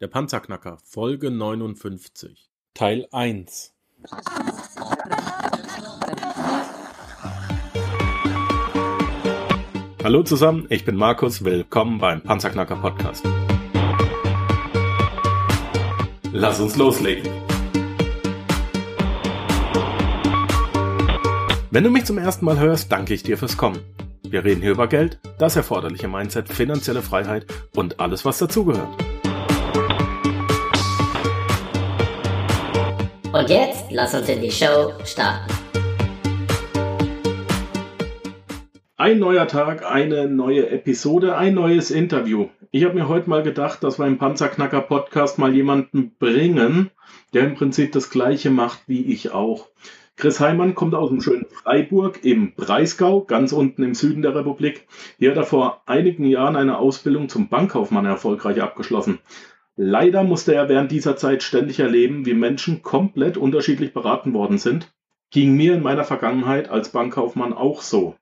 Der Panzerknacker, Folge 59, Teil 1. Hallo zusammen, ich bin Markus, willkommen beim Panzerknacker Podcast. Lass uns loslegen. Wenn du mich zum ersten Mal hörst, danke ich dir fürs Kommen. Wir reden hier über Geld, das erforderliche Mindset, finanzielle Freiheit und alles, was dazugehört. Und jetzt lass uns in die Show starten. Ein neuer Tag, eine neue Episode, ein neues Interview. Ich habe mir heute mal gedacht, dass wir im Panzerknacker Podcast mal jemanden bringen, der im Prinzip das gleiche macht wie ich auch. Chris Heimann kommt aus dem schönen Freiburg im Breisgau, ganz unten im Süden der Republik. Hier hat er vor einigen Jahren eine Ausbildung zum Bankkaufmann erfolgreich abgeschlossen. Leider musste er während dieser Zeit ständig erleben, wie Menschen komplett unterschiedlich beraten worden sind. Ging mir in meiner Vergangenheit als Bankkaufmann auch so.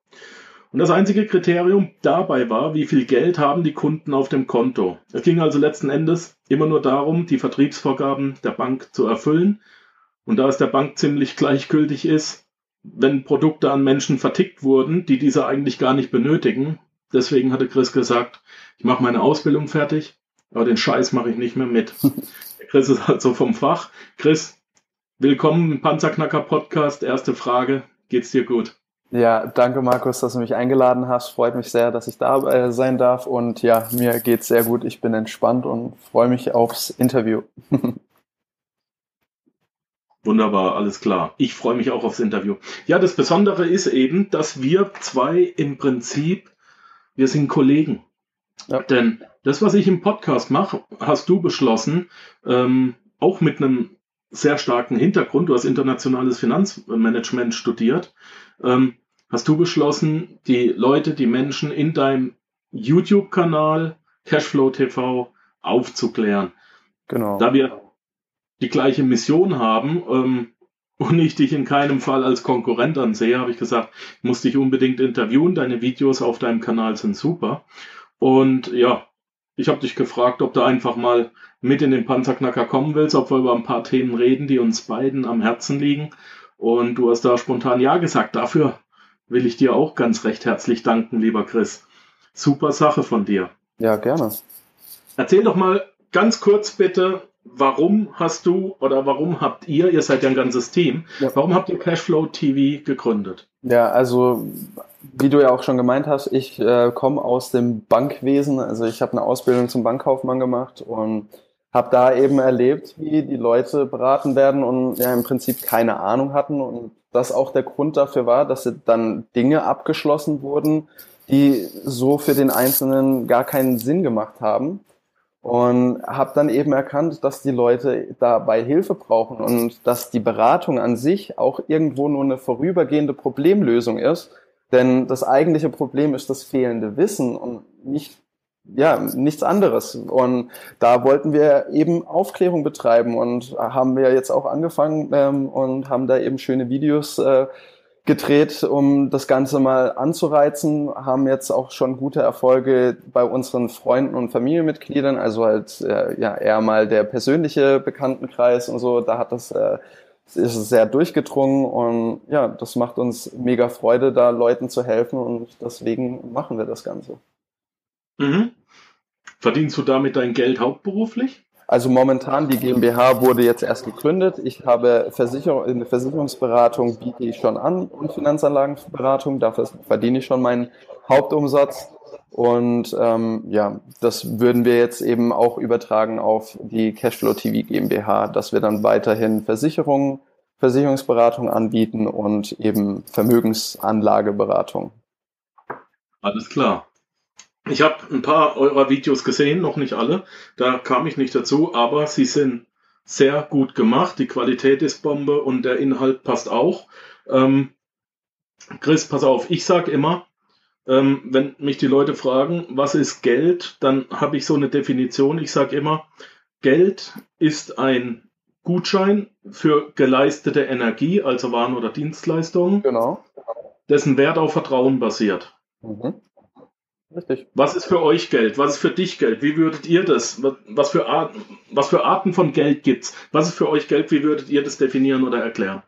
Und das einzige Kriterium dabei war, wie viel Geld haben die Kunden auf dem Konto. Es ging also letzten Endes immer nur darum, die Vertriebsvorgaben der Bank zu erfüllen. Und da es der Bank ziemlich gleichgültig ist, wenn Produkte an Menschen vertickt wurden, die diese eigentlich gar nicht benötigen, deswegen hatte Chris gesagt, ich mache meine Ausbildung fertig, aber den Scheiß mache ich nicht mehr mit. Chris ist halt so vom Fach. Chris, willkommen im Panzerknacker Podcast. Erste Frage, geht's dir gut? Ja, danke Markus, dass du mich eingeladen hast. Freut mich sehr, dass ich da äh, sein darf. Und ja, mir geht's sehr gut. Ich bin entspannt und freue mich aufs Interview. Wunderbar, alles klar. Ich freue mich auch aufs Interview. Ja, das Besondere ist eben, dass wir zwei im Prinzip, wir sind Kollegen. Ja. Denn das, was ich im Podcast mache, hast du beschlossen, ähm, auch mit einem sehr starken Hintergrund, du hast internationales Finanzmanagement studiert, ähm, hast du beschlossen, die Leute, die Menschen in deinem YouTube-Kanal Cashflow TV aufzuklären. Genau. Da wir die gleiche Mission haben ähm, und ich dich in keinem Fall als Konkurrent ansehe, habe ich gesagt, ich muss dich unbedingt interviewen. Deine Videos auf deinem Kanal sind super. Und ja, ich habe dich gefragt, ob du einfach mal mit in den Panzerknacker kommen willst, ob wir über ein paar Themen reden, die uns beiden am Herzen liegen. Und du hast da spontan Ja gesagt. Dafür will ich dir auch ganz recht herzlich danken, lieber Chris. Super Sache von dir. Ja, gerne. Erzähl doch mal ganz kurz bitte, warum hast du oder warum habt ihr, ihr seid ja ein ganzes Team, ja. warum habt ihr Cashflow TV gegründet? Ja, also wie du ja auch schon gemeint hast, ich äh, komme aus dem Bankwesen, also ich habe eine Ausbildung zum Bankkaufmann gemacht und habe da eben erlebt, wie die Leute beraten werden und ja im Prinzip keine Ahnung hatten. Und das auch der Grund dafür war, dass dann Dinge abgeschlossen wurden, die so für den Einzelnen gar keinen Sinn gemacht haben und habe dann eben erkannt, dass die Leute dabei Hilfe brauchen und dass die Beratung an sich auch irgendwo nur eine vorübergehende Problemlösung ist denn das eigentliche Problem ist das fehlende Wissen und nicht ja, nichts anderes. Und da wollten wir eben Aufklärung betreiben und haben wir jetzt auch angefangen ähm, und haben da eben schöne Videos äh, gedreht, um das Ganze mal anzureizen, haben jetzt auch schon gute Erfolge bei unseren Freunden und Familienmitgliedern, also halt äh, ja eher mal der persönliche Bekanntenkreis und so, da hat das äh, ist sehr durchgedrungen und ja, das macht uns mega Freude, da Leuten zu helfen und deswegen machen wir das Ganze. Mhm. Verdienst du damit dein Geld hauptberuflich? Also momentan, die GmbH wurde jetzt erst gegründet. Ich habe Versicherung, eine Versicherungsberatung biete ich schon an und Finanzanlagenberatung. Dafür verdiene ich schon meinen Hauptumsatz. Und ähm, ja, das würden wir jetzt eben auch übertragen auf die Cashflow TV GmbH, dass wir dann weiterhin Versicherungen, Versicherungsberatung anbieten und eben Vermögensanlageberatung. Alles klar. Ich habe ein paar eurer Videos gesehen, noch nicht alle. Da kam ich nicht dazu, aber sie sind sehr gut gemacht. Die Qualität ist Bombe und der Inhalt passt auch. Ähm, Chris, pass auf, ich sage immer, ähm, wenn mich die Leute fragen, was ist Geld, dann habe ich so eine Definition. Ich sage immer, Geld ist ein Gutschein für geleistete Energie, also Waren oder Dienstleistungen, genau. dessen Wert auf Vertrauen basiert. Mhm. Richtig. Was ist für euch Geld? Was ist für dich Geld? Wie würdet ihr das? Was für, Arten, was für Arten von Geld gibt's? Was ist für euch Geld? Wie würdet ihr das definieren oder erklären?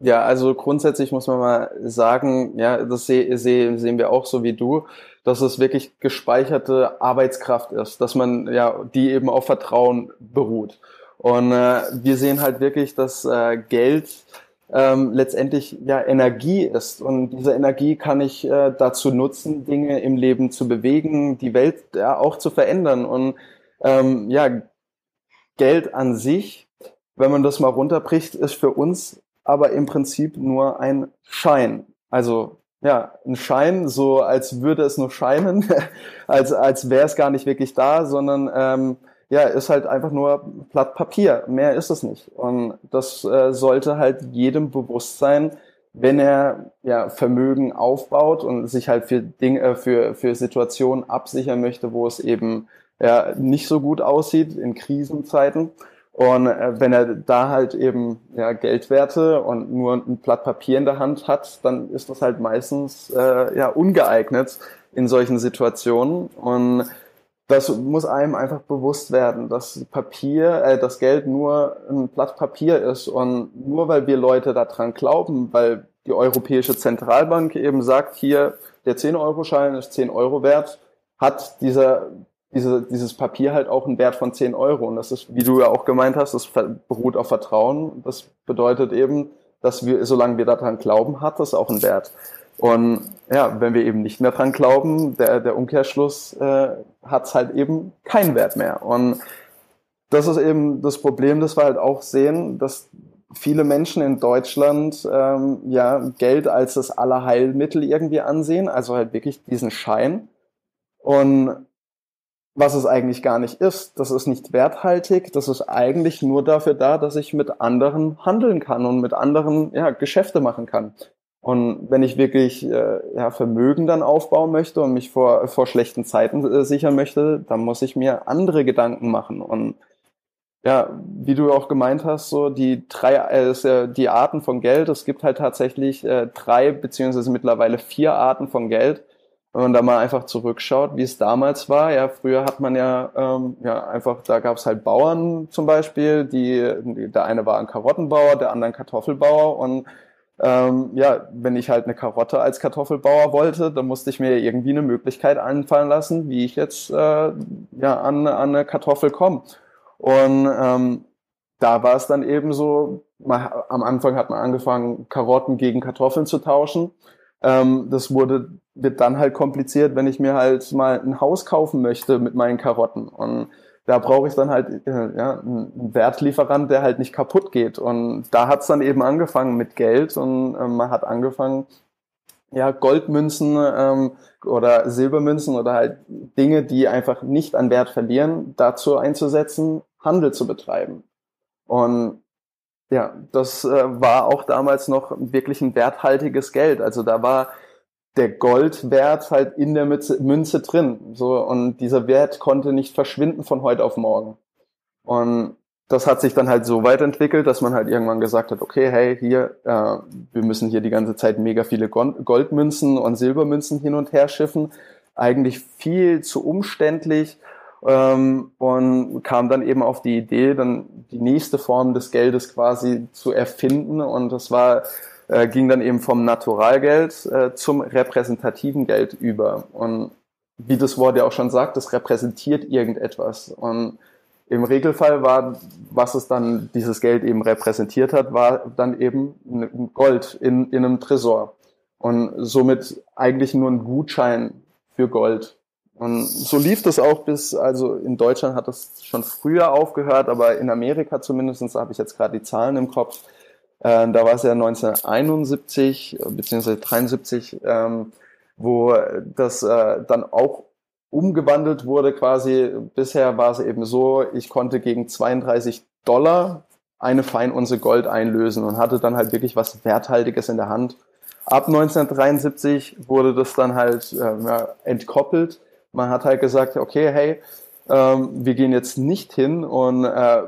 Ja, also grundsätzlich muss man mal sagen, ja, das seh, seh, sehen wir auch so wie du, dass es wirklich gespeicherte Arbeitskraft ist, dass man ja die eben auf Vertrauen beruht. Und äh, wir sehen halt wirklich, dass äh, Geld ähm, letztendlich ja Energie ist. Und diese Energie kann ich äh, dazu nutzen, Dinge im Leben zu bewegen, die Welt ja, auch zu verändern. Und ähm, ja, Geld an sich, wenn man das mal runterbricht, ist für uns aber im Prinzip nur ein Schein. Also ja, ein Schein, so als würde es nur scheinen, als, als wäre es gar nicht wirklich da, sondern ähm, ja, ist halt einfach nur Blatt Papier. Mehr ist es nicht. Und das äh, sollte halt jedem bewusst sein, wenn er ja Vermögen aufbaut und sich halt für Dinge, äh, für, für Situationen absichern möchte, wo es eben ja, nicht so gut aussieht in Krisenzeiten. Und äh, wenn er da halt eben ja, Geldwerte und nur ein Blatt Papier in der Hand hat, dann ist das halt meistens äh, ja ungeeignet in solchen Situationen. Und das muss einem einfach bewusst werden, dass Papier, äh, das Geld nur ein Blatt Papier ist und nur weil wir Leute daran glauben, weil die Europäische Zentralbank eben sagt, hier der 10-Euro-Schein ist 10 Euro wert, hat dieser, diese, dieses Papier halt auch einen Wert von 10 Euro. Und das ist, wie du ja auch gemeint hast, das beruht auf Vertrauen. Das bedeutet eben, dass wir, solange wir daran glauben, hat das auch einen Wert. Und ja, wenn wir eben nicht mehr dran glauben, der, der Umkehrschluss äh, hat es halt eben keinen Wert mehr. Und das ist eben das Problem, das wir halt auch sehen, dass viele Menschen in Deutschland ähm, ja Geld als das Allerheilmittel irgendwie ansehen, also halt wirklich diesen Schein. Und was es eigentlich gar nicht ist, das ist nicht werthaltig, das ist eigentlich nur dafür da, dass ich mit anderen handeln kann und mit anderen ja, Geschäfte machen kann. Und wenn ich wirklich äh, ja, Vermögen dann aufbauen möchte und mich vor, vor schlechten Zeiten äh, sichern möchte, dann muss ich mir andere Gedanken machen. Und ja, wie du auch gemeint hast, so die drei, äh, die Arten von Geld. Es gibt halt tatsächlich äh, drei beziehungsweise mittlerweile vier Arten von Geld. Wenn man da mal einfach zurückschaut, wie es damals war, ja, früher hat man ja, ähm, ja einfach, da gab es halt Bauern zum Beispiel, die, der eine war ein Karottenbauer, der andere ein Kartoffelbauer und ähm, ja, wenn ich halt eine Karotte als Kartoffelbauer wollte, dann musste ich mir irgendwie eine Möglichkeit einfallen lassen, wie ich jetzt äh, ja an, an eine Kartoffel komme. Und ähm, da war es dann eben so, man, am Anfang hat man angefangen, Karotten gegen Kartoffeln zu tauschen. Ähm, das wurde, wird dann halt kompliziert, wenn ich mir halt mal ein Haus kaufen möchte mit meinen Karotten. Und da brauche ich dann halt äh, ja, einen Wertlieferant, der halt nicht kaputt geht. Und da hat es dann eben angefangen mit Geld und äh, man hat angefangen, ja, Goldmünzen ähm, oder Silbermünzen oder halt Dinge, die einfach nicht an Wert verlieren, dazu einzusetzen, Handel zu betreiben. Und ja, das äh, war auch damals noch wirklich ein werthaltiges Geld. Also da war der Goldwert halt in der Münze drin. So, und dieser Wert konnte nicht verschwinden von heute auf morgen. Und das hat sich dann halt so weiterentwickelt, dass man halt irgendwann gesagt hat, okay, hey, hier, äh, wir müssen hier die ganze Zeit mega viele Goldmünzen und Silbermünzen hin und her schiffen. Eigentlich viel zu umständlich ähm, und kam dann eben auf die Idee, dann die nächste Form des Geldes quasi zu erfinden. Und das war äh, ging dann eben vom Naturalgeld äh, zum repräsentativen Geld über. Und wie das Wort ja auch schon sagt, das repräsentiert irgendetwas. Und im Regelfall war, was es dann dieses Geld eben repräsentiert hat, war dann eben ein Gold in, in einem Tresor. Und somit eigentlich nur ein Gutschein für Gold. Und so lief das auch bis, also in Deutschland hat das schon früher aufgehört, aber in Amerika zumindest, da habe ich jetzt gerade die Zahlen im Kopf, äh, da war es ja 1971 bzw. 73, ähm, wo das äh, dann auch umgewandelt wurde quasi. Bisher war es eben so, ich konnte gegen 32 Dollar eine Feinunze Gold einlösen und hatte dann halt wirklich was Werthaltiges in der Hand. Ab 1973 wurde das dann halt äh, entkoppelt. Man hat halt gesagt, okay, hey, ähm, wir gehen jetzt nicht hin und äh,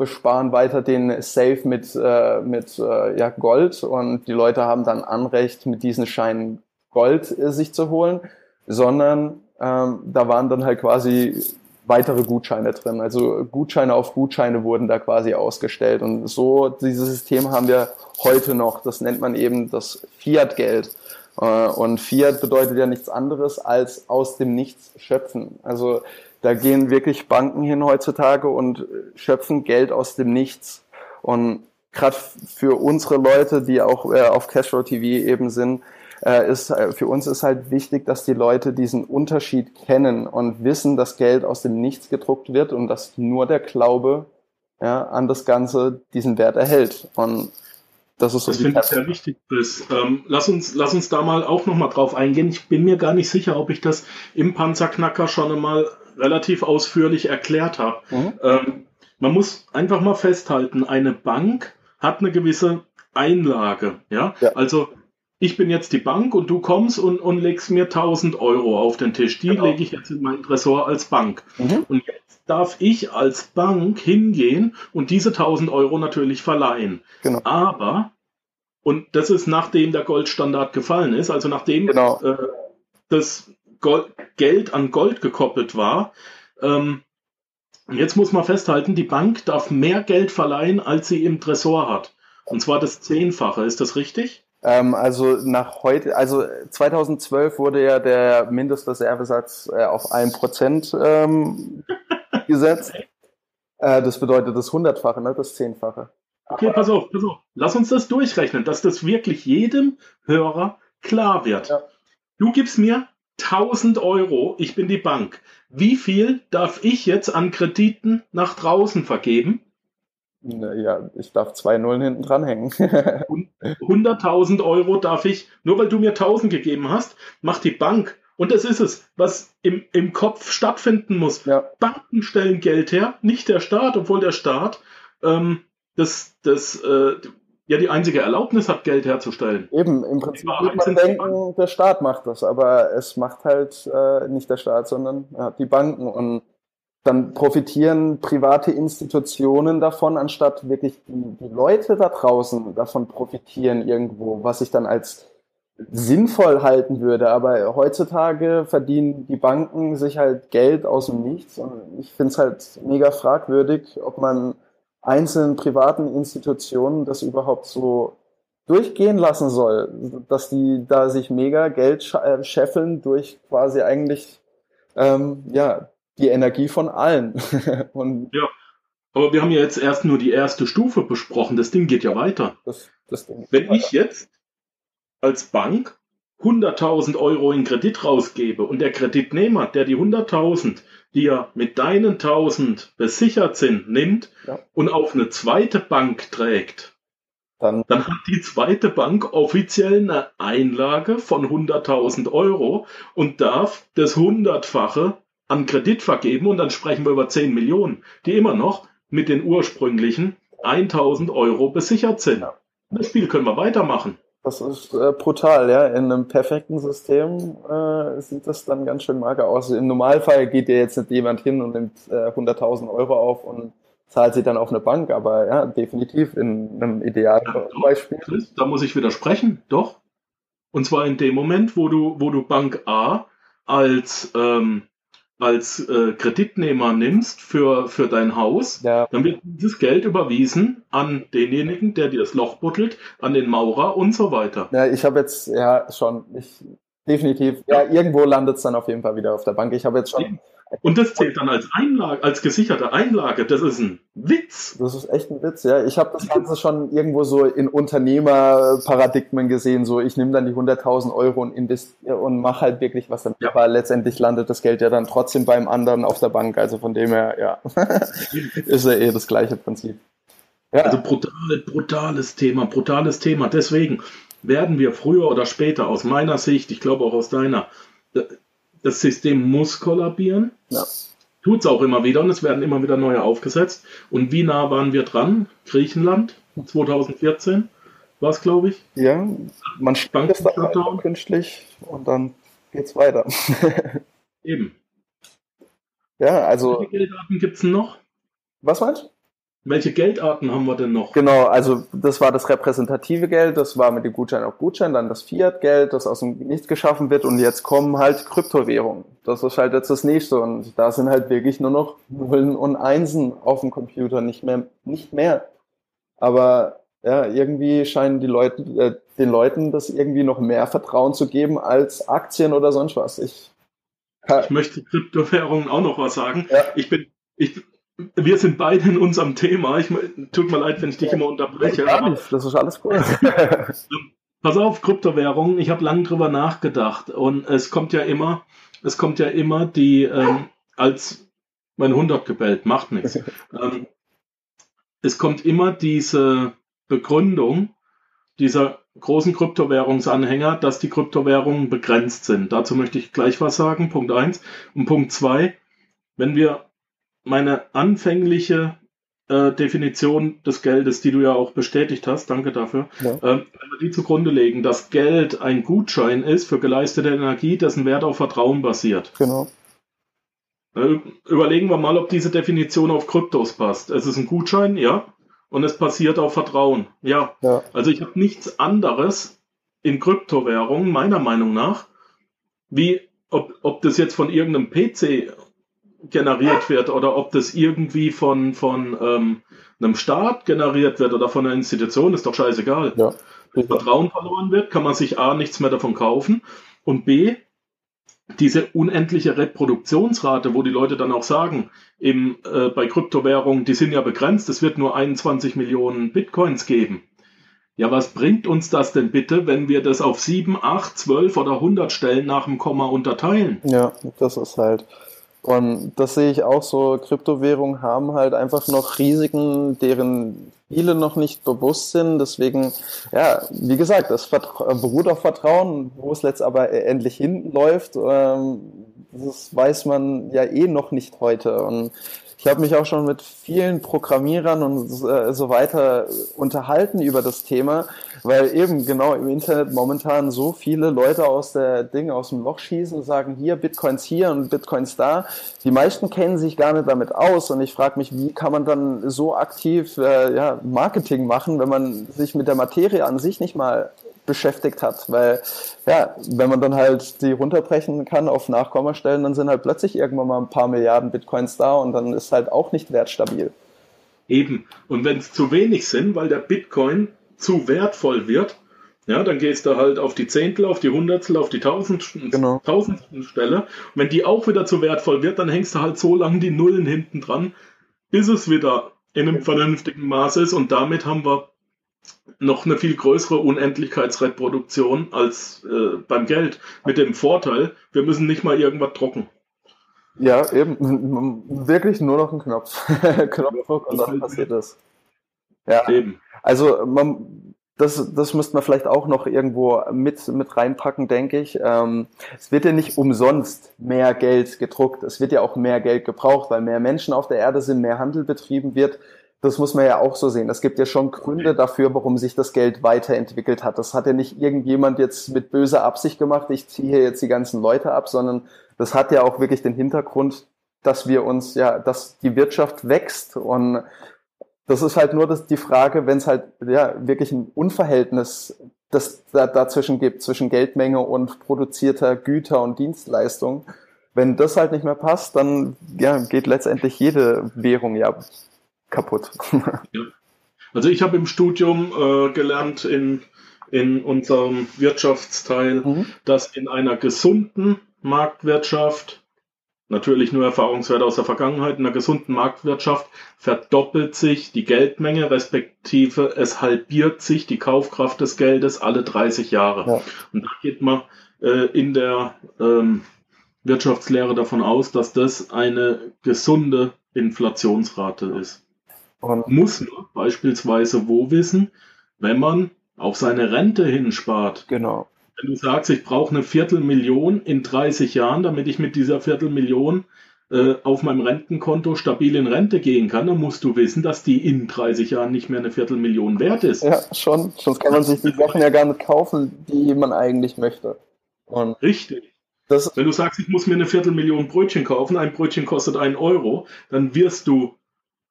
besparen weiter den Safe mit, äh, mit äh, ja, Gold und die Leute haben dann Anrecht, mit diesen Scheinen Gold äh, sich zu holen, sondern ähm, da waren dann halt quasi weitere Gutscheine drin. Also Gutscheine auf Gutscheine wurden da quasi ausgestellt. Und so, dieses System haben wir heute noch. Das nennt man eben das Fiat-Geld. Äh, und Fiat bedeutet ja nichts anderes als aus dem Nichts schöpfen. Also da gehen wirklich Banken hin heutzutage und schöpfen Geld aus dem Nichts. Und gerade für unsere Leute, die auch äh, auf Cashflow TV eben sind, äh, ist äh, für uns ist halt wichtig, dass die Leute diesen Unterschied kennen und wissen, dass Geld aus dem Nichts gedruckt wird und dass nur der Glaube ja, an das Ganze diesen Wert erhält. Und das ist so das finde ich sehr wichtig, Chris. Ähm, lass, uns, lass uns da mal auch nochmal drauf eingehen. Ich bin mir gar nicht sicher, ob ich das im Panzerknacker schon einmal relativ ausführlich erklärt habe. Mhm. Ähm, man muss einfach mal festhalten, eine Bank hat eine gewisse Einlage. Ja? ja. Also ich bin jetzt die Bank und du kommst und, und legst mir 1000 Euro auf den Tisch. Die genau. lege ich jetzt in mein Tresor als Bank. Mhm. Und jetzt darf ich als Bank hingehen und diese 1000 Euro natürlich verleihen. Genau. Aber, und das ist nachdem der Goldstandard gefallen ist, also nachdem genau. äh, das Gold, Geld an Gold gekoppelt war, ähm, jetzt muss man festhalten, die Bank darf mehr Geld verleihen, als sie im Tresor hat. Und zwar das Zehnfache. Ist das richtig? Ähm, also nach heute, also 2012 wurde ja der Mindestreservesatz äh, auf ein Prozent ähm, gesetzt. Äh, das bedeutet das Hundertfache, ne? das Zehnfache. Okay, pass auf, pass auf. Lass uns das durchrechnen, dass das wirklich jedem Hörer klar wird. Ja. Du gibst mir 1000 Euro, ich bin die Bank. Wie viel darf ich jetzt an Krediten nach draußen vergeben? Ja, ich darf zwei Nullen hinten dranhängen. 100.000 Euro darf ich, nur weil du mir 1.000 gegeben hast, macht die Bank. Und das ist es, was im, im Kopf stattfinden muss. Ja. Banken stellen Geld her, nicht der Staat, obwohl der Staat ähm, das, das, äh, ja die einzige Erlaubnis hat, Geld herzustellen. Eben, im Prinzip würde man denken, der Staat macht das, aber es macht halt äh, nicht der Staat, sondern ja, die Banken. Und dann profitieren private Institutionen davon, anstatt wirklich die, die, Leute da draußen davon profitieren irgendwo, was ich dann als sinnvoll halten würde. Aber heutzutage verdienen die Banken sich halt Geld aus dem Nichts und ich finde es halt mega fragwürdig, ob man einzelnen privaten Institutionen das überhaupt so durchgehen lassen soll, dass die da sich mega Geld äh, scheffeln durch quasi eigentlich ähm, ja die Energie von allen. Und ja, aber wir haben ja jetzt erst nur die erste Stufe besprochen. Das Ding geht ja weiter. Das, das Wenn weiter. ich jetzt als Bank 100.000 Euro in Kredit rausgebe und der Kreditnehmer, der die 100.000, die ja mit deinen 1.000 besichert sind, nimmt ja. und auf eine zweite Bank trägt, dann, dann, hat die zweite Bank offiziell eine Einlage von 100.000 Euro und darf das Hundertfache an Kredit vergeben und dann sprechen wir über 10 Millionen, die immer noch mit den ursprünglichen 1000 Euro besichert sind. Ja. Das Spiel können wir weitermachen. Das ist äh, brutal, ja. In einem perfekten System äh, sieht das dann ganz schön mager aus. Im Normalfall geht ja jetzt nicht jemand hin und nimmt äh, 100.000 Euro auf und zahlt sie dann auf eine Bank, aber ja, definitiv in einem idealen ja, Beispiel. Chris, da muss ich widersprechen, doch. Und zwar in dem Moment, wo du, wo du Bank A als ähm, als äh, Kreditnehmer nimmst für, für dein Haus, ja. dann wird dieses Geld überwiesen an denjenigen, der dir das Loch buddelt, an den Maurer und so weiter. Ja, ich habe jetzt, ja, schon, ich, definitiv, ja, irgendwo landet es dann auf jeden Fall wieder auf der Bank. Ich habe jetzt schon und das zählt dann als Einlage, als gesicherte Einlage. Das ist ein Witz. Das ist echt ein Witz, ja. Ich habe das Ganze schon irgendwo so in Unternehmerparadigmen gesehen. So, ich nehme dann die 100.000 Euro und investiere und mache halt wirklich was dann. Ja. Aber letztendlich landet das Geld ja dann trotzdem beim anderen auf der Bank. Also von dem her, ja, ist ja eh das gleiche Prinzip. Ja. Also brutal, brutales Thema, brutales Thema. Deswegen werden wir früher oder später aus meiner Sicht, ich glaube auch aus deiner, das System muss kollabieren. Ja. Tut es auch immer wieder und es werden immer wieder neue aufgesetzt. Und wie nah waren wir dran? Griechenland 2014 war es, glaube ich. Ja, man spannt es dann künstlich und dann geht es weiter. Eben. Ja, also. Wie viele Geldarten gibt es noch? Was meinst du? Welche Geldarten haben wir denn noch? Genau, also das war das repräsentative Geld, das war mit dem Gutschein auf Gutschein, dann das Fiat-Geld, das aus dem Nichts geschaffen wird und jetzt kommen halt Kryptowährungen. Das ist halt jetzt das nächste und da sind halt wirklich nur noch Nullen und Einsen auf dem Computer, nicht mehr, nicht mehr. Aber ja, irgendwie scheinen die Leute, äh, den Leuten das irgendwie noch mehr Vertrauen zu geben als Aktien oder sonst was. Ich, ich möchte Kryptowährungen auch noch was sagen. Ja. Ich bin, ich, wir sind beide in unserem Thema. Ich, tut mir leid, wenn ich dich immer unterbreche. Aber, das ist alles gut. pass auf, Kryptowährungen. Ich habe lange drüber nachgedacht und es kommt ja immer, es kommt ja immer die ähm, als mein Hund hat gebellt, macht nichts. Ähm, es kommt immer diese Begründung dieser großen Kryptowährungsanhänger, dass die Kryptowährungen begrenzt sind. Dazu möchte ich gleich was sagen. Punkt eins Und Punkt zwei, wenn wir meine anfängliche äh, Definition des Geldes, die du ja auch bestätigt hast, danke dafür, ja. äh, wenn wir die zugrunde legen, dass Geld ein Gutschein ist für geleistete Energie, dessen Wert auf Vertrauen basiert. Genau. Äh, überlegen wir mal, ob diese Definition auf Kryptos passt. Es ist ein Gutschein, ja, und es basiert auf Vertrauen, ja. ja. Also ich habe nichts anderes in Kryptowährungen, meiner Meinung nach, wie ob, ob das jetzt von irgendeinem PC generiert wird oder ob das irgendwie von, von ähm, einem Staat generiert wird oder von einer Institution, ist doch scheißegal. Ja. Wenn Vertrauen verloren wird, kann man sich A nichts mehr davon kaufen und B, diese unendliche Reproduktionsrate, wo die Leute dann auch sagen, eben äh, bei Kryptowährungen, die sind ja begrenzt, es wird nur 21 Millionen Bitcoins geben. Ja, was bringt uns das denn bitte, wenn wir das auf 7, 8, 12 oder 100 Stellen nach dem Komma unterteilen? Ja, das ist halt, und das sehe ich auch so, Kryptowährungen haben halt einfach noch Risiken, deren viele noch nicht bewusst sind. Deswegen, ja, wie gesagt, das beruht auf Vertrauen, wo es letzt aber endlich hinläuft. Ähm, das weiß man ja eh noch nicht heute. Und ich habe mich auch schon mit vielen Programmierern und äh, so weiter unterhalten über das Thema, weil eben genau im Internet momentan so viele Leute aus der Ding aus dem Loch schießen und sagen hier Bitcoins hier und Bitcoins da. Die meisten kennen sich gar nicht damit aus und ich frage mich, wie kann man dann so aktiv äh, ja, Marketing machen, wenn man sich mit der Materie an sich nicht mal beschäftigt hat. Weil, ja, wenn man dann halt die runterbrechen kann auf Nachkommastellen, dann sind halt plötzlich irgendwann mal ein paar Milliarden Bitcoins da und dann ist halt auch nicht wertstabil. Eben. Und wenn es zu wenig sind, weil der Bitcoin zu wertvoll wird, ja, dann gehst du halt auf die Zehntel, auf die Hundertstel, auf die Tausendsten, genau. Tausendsten Stelle. Und wenn die auch wieder zu wertvoll wird, dann hängst du halt so lange die Nullen hinten dran, bis es wieder in einem vernünftigen Maß ist. Und damit haben wir noch eine viel größere Unendlichkeitsreproduktion als äh, beim Geld. Mit dem Vorteil, wir müssen nicht mal irgendwas drucken. Ja, eben. Wirklich nur noch ein Knopf. Knopfdruck und dann passiert es. Ja. Eben. Also man, das, das müsste man vielleicht auch noch irgendwo mit, mit reinpacken, denke ich. Ähm, es wird ja nicht umsonst mehr Geld gedruckt. Es wird ja auch mehr Geld gebraucht, weil mehr Menschen auf der Erde sind, mehr Handel betrieben wird das muss man ja auch so sehen. Es gibt ja schon Gründe dafür, warum sich das Geld weiterentwickelt hat. Das hat ja nicht irgendjemand jetzt mit böser Absicht gemacht, ich ziehe jetzt die ganzen Leute ab, sondern das hat ja auch wirklich den Hintergrund, dass wir uns, ja, dass die Wirtschaft wächst und das ist halt nur das, die Frage, wenn es halt ja wirklich ein Unverhältnis das da, dazwischen gibt, zwischen Geldmenge und produzierter Güter und Dienstleistung. Wenn das halt nicht mehr passt, dann ja, geht letztendlich jede Währung ja kaputt. ja. Also ich habe im Studium äh, gelernt in, in unserem Wirtschaftsteil, mhm. dass in einer gesunden Marktwirtschaft, natürlich nur Erfahrungswerte aus der Vergangenheit, in einer gesunden Marktwirtschaft verdoppelt sich die Geldmenge, respektive es halbiert sich die Kaufkraft des Geldes alle 30 Jahre. Ja. Und da geht man äh, in der ähm, Wirtschaftslehre davon aus, dass das eine gesunde Inflationsrate ist. Und muss man beispielsweise wo wissen, wenn man auf seine Rente hinspart. Genau. Wenn du sagst, ich brauche eine Viertelmillion in 30 Jahren, damit ich mit dieser Viertelmillion äh, auf meinem Rentenkonto stabil in Rente gehen kann, dann musst du wissen, dass die in 30 Jahren nicht mehr eine Viertelmillion wert ist. Ja, schon. Sonst kann man sich die Sachen ja gar nicht kaufen, die man eigentlich möchte. Und Richtig. Das Wenn du sagst, ich muss mir eine Viertelmillion Brötchen kaufen, ein Brötchen kostet einen Euro, dann wirst du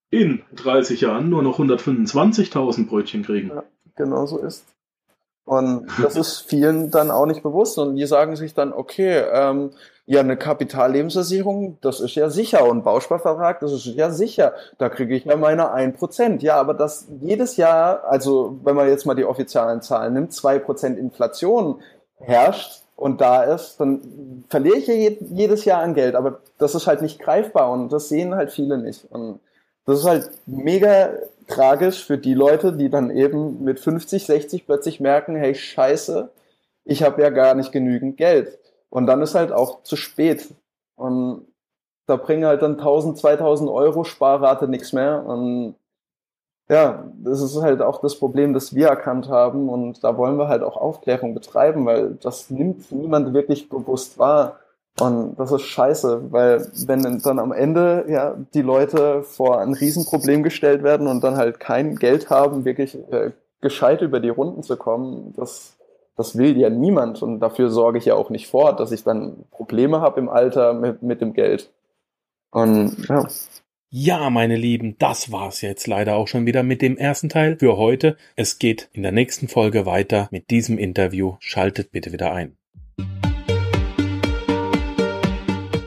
in 30 Jahren nur noch 125.000 Brötchen kriegen. Ja, genau so ist. Und das ist vielen dann auch nicht bewusst. Und die sagen sich dann, okay, ähm, ja, eine Kapitallebensversicherung, das ist ja sicher. Und Bausparvertrag, das ist ja sicher. Da kriege ich ja meine 1%. Ja, aber das jedes Jahr, also wenn man jetzt mal die offiziellen Zahlen nimmt, 2% Inflation herrscht und da ist, dann verliere ich ja jedes Jahr an Geld. Aber das ist halt nicht greifbar und das sehen halt viele nicht. Und das ist halt mega tragisch für die Leute, die dann eben mit 50, 60 plötzlich merken, hey, scheiße, ich habe ja gar nicht genügend Geld. Und dann ist halt auch zu spät. Und da bringen halt dann 1000, 2000 Euro Sparrate nichts mehr. Und ja, das ist halt auch das Problem, das wir erkannt haben. Und da wollen wir halt auch Aufklärung betreiben, weil das nimmt niemand wirklich bewusst wahr. Und das ist scheiße, weil wenn dann am Ende ja die Leute vor ein Riesenproblem gestellt werden und dann halt kein Geld haben, wirklich äh, gescheit über die Runden zu kommen, das das will ja niemand und dafür sorge ich ja auch nicht vor, dass ich dann Probleme habe im Alter mit, mit dem Geld. Und ja. Ja, meine Lieben, das war's jetzt leider auch schon wieder mit dem ersten Teil für heute. Es geht in der nächsten Folge weiter mit diesem Interview. Schaltet bitte wieder ein.